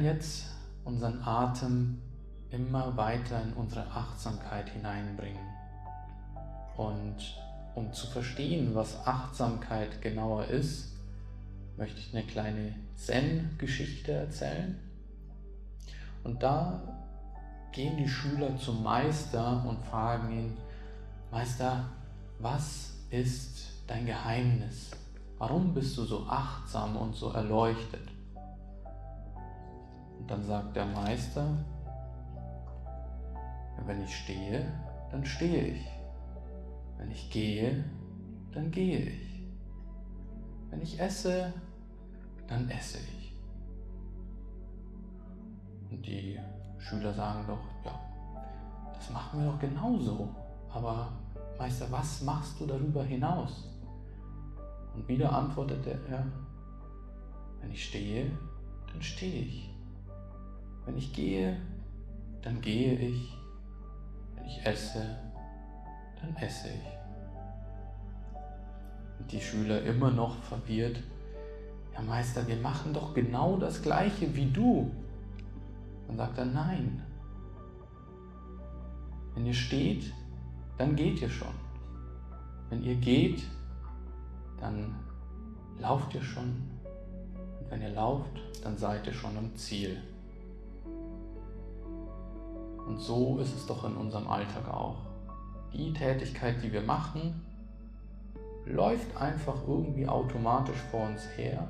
werden jetzt unseren Atem immer weiter in unsere Achtsamkeit hineinbringen. Und um zu verstehen, was Achtsamkeit genauer ist, möchte ich eine kleine Zen-Geschichte erzählen. Und da gehen die Schüler zum Meister und fragen ihn, Meister, was ist dein Geheimnis? Warum bist du so achtsam und so erleuchtet? Dann sagt der Meister, wenn ich stehe, dann stehe ich. Wenn ich gehe, dann gehe ich. Wenn ich esse, dann esse ich. Und die Schüler sagen doch, ja, das machen wir doch genauso. Aber Meister, was machst du darüber hinaus? Und wieder antwortete er, wenn ich stehe, dann stehe ich. Wenn ich gehe, dann gehe ich. Wenn ich esse, dann esse ich. Und die Schüler immer noch verwirrt, ja Meister, wir machen doch genau das gleiche wie du. Dann sagt er, nein. Wenn ihr steht, dann geht ihr schon. Wenn ihr geht, dann lauft ihr schon. Und wenn ihr lauft, dann seid ihr schon am Ziel. Und so ist es doch in unserem Alltag auch. Die Tätigkeit, die wir machen, läuft einfach irgendwie automatisch vor uns her.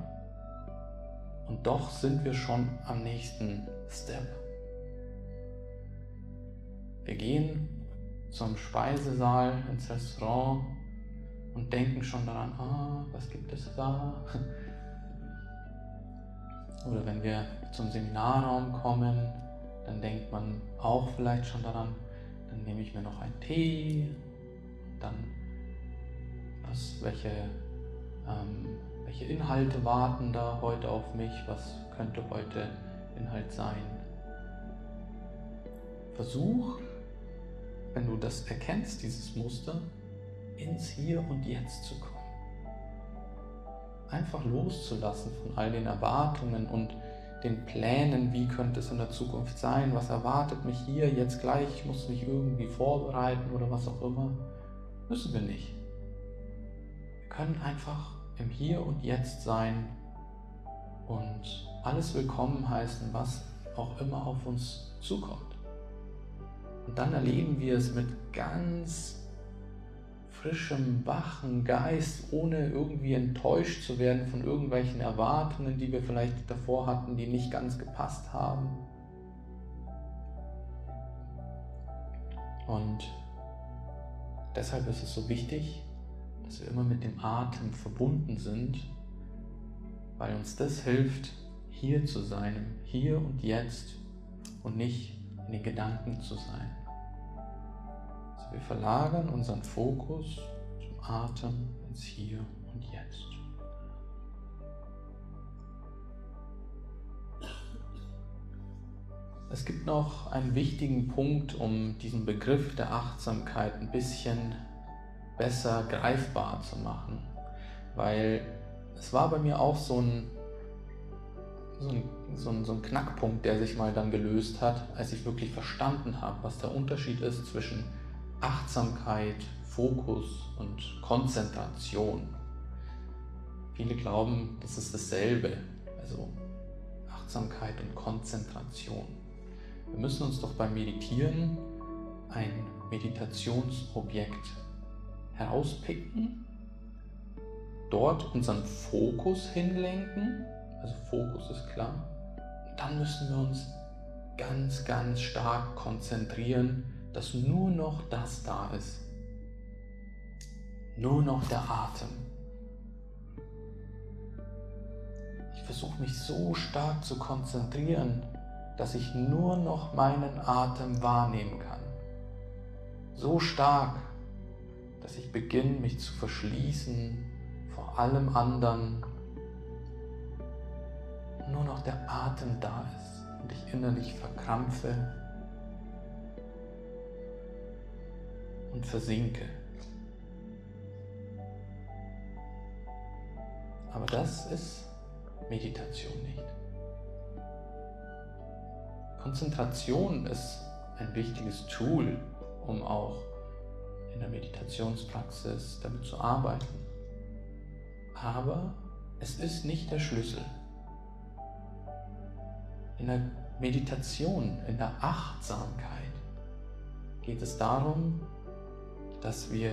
Und doch sind wir schon am nächsten Step. Wir gehen zum Speisesaal, ins Restaurant und denken schon daran, ah, was gibt es da? Oder wenn wir zum Seminarraum kommen, dann denkt man auch vielleicht schon daran, dann nehme ich mir noch einen Tee, dann was, welche, ähm, welche Inhalte warten da heute auf mich, was könnte heute Inhalt sein. Versuch, wenn du das erkennst, dieses Muster, ins Hier und Jetzt zu kommen. Einfach loszulassen von all den Erwartungen und den Plänen, wie könnte es in der Zukunft sein, was erwartet mich hier jetzt gleich, ich muss mich irgendwie vorbereiten oder was auch immer. Müssen wir nicht. Wir können einfach im Hier und Jetzt sein und alles willkommen heißen, was auch immer auf uns zukommt. Und dann erleben wir es mit ganz frischem, wachen Geist, ohne irgendwie enttäuscht zu werden von irgendwelchen Erwartungen, die wir vielleicht davor hatten, die nicht ganz gepasst haben. Und deshalb ist es so wichtig, dass wir immer mit dem Atem verbunden sind, weil uns das hilft, hier zu sein, hier und jetzt und nicht in den Gedanken zu sein. Wir verlagern unseren Fokus zum Atem ins Hier und Jetzt. Es gibt noch einen wichtigen Punkt, um diesen Begriff der Achtsamkeit ein bisschen besser greifbar zu machen, weil es war bei mir auch so ein, so ein, so ein, so ein Knackpunkt, der sich mal dann gelöst hat, als ich wirklich verstanden habe, was der Unterschied ist zwischen Achtsamkeit, Fokus und Konzentration. Viele glauben, das ist dasselbe, also Achtsamkeit und Konzentration. Wir müssen uns doch beim Meditieren ein Meditationsobjekt herauspicken, dort unseren Fokus hinlenken, also Fokus ist klar, und dann müssen wir uns ganz, ganz stark konzentrieren dass nur noch das da ist. Nur noch der Atem. Ich versuche mich so stark zu konzentrieren, dass ich nur noch meinen Atem wahrnehmen kann. So stark, dass ich beginne, mich zu verschließen vor allem anderen. Nur noch der Atem da ist und ich innerlich verkrampfe und versinke. Aber das ist Meditation nicht. Konzentration ist ein wichtiges Tool, um auch in der Meditationspraxis damit zu arbeiten. Aber es ist nicht der Schlüssel. In der Meditation, in der Achtsamkeit geht es darum, dass wir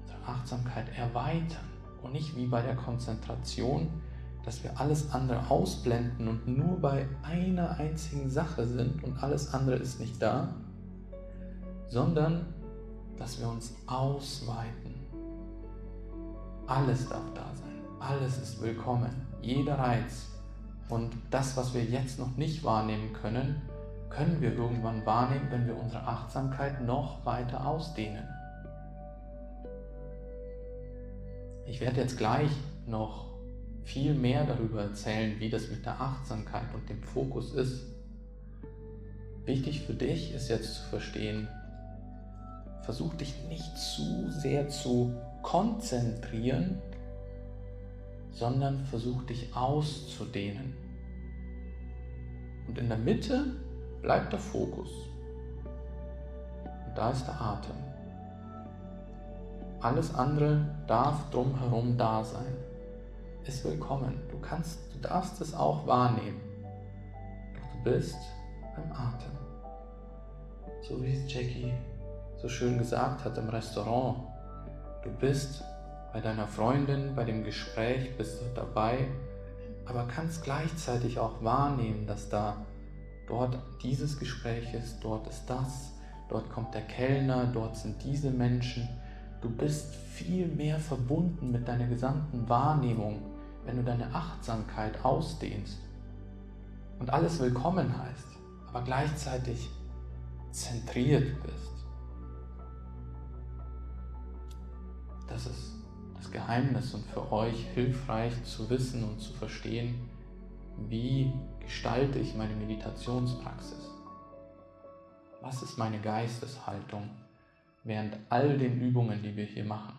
unsere Achtsamkeit erweitern und nicht wie bei der Konzentration, dass wir alles andere ausblenden und nur bei einer einzigen Sache sind und alles andere ist nicht da, sondern dass wir uns ausweiten. Alles darf da sein, alles ist willkommen, jeder Reiz. Und das, was wir jetzt noch nicht wahrnehmen können, können wir irgendwann wahrnehmen, wenn wir unsere Achtsamkeit noch weiter ausdehnen. Ich werde jetzt gleich noch viel mehr darüber erzählen, wie das mit der Achtsamkeit und dem Fokus ist. Wichtig für dich ist jetzt zu verstehen, versuch dich nicht zu sehr zu konzentrieren, sondern versuch dich auszudehnen. Und in der Mitte bleibt der Fokus. Und da ist der Atem. Alles andere darf drumherum da sein. Ist willkommen. Du kannst, du darfst es auch wahrnehmen. Doch du bist beim Atem. So wie es Jackie so schön gesagt hat im Restaurant. Du bist bei deiner Freundin, bei dem Gespräch, bist du dabei, aber kannst gleichzeitig auch wahrnehmen, dass da dort dieses Gespräch ist, dort ist das, dort kommt der Kellner, dort sind diese Menschen. Du bist viel mehr verbunden mit deiner gesamten Wahrnehmung, wenn du deine Achtsamkeit ausdehnst und alles willkommen heißt, aber gleichzeitig zentriert bist. Das ist das Geheimnis und für euch hilfreich zu wissen und zu verstehen, wie gestalte ich meine Meditationspraxis? Was ist meine Geisteshaltung während all den Übungen, die wir hier machen?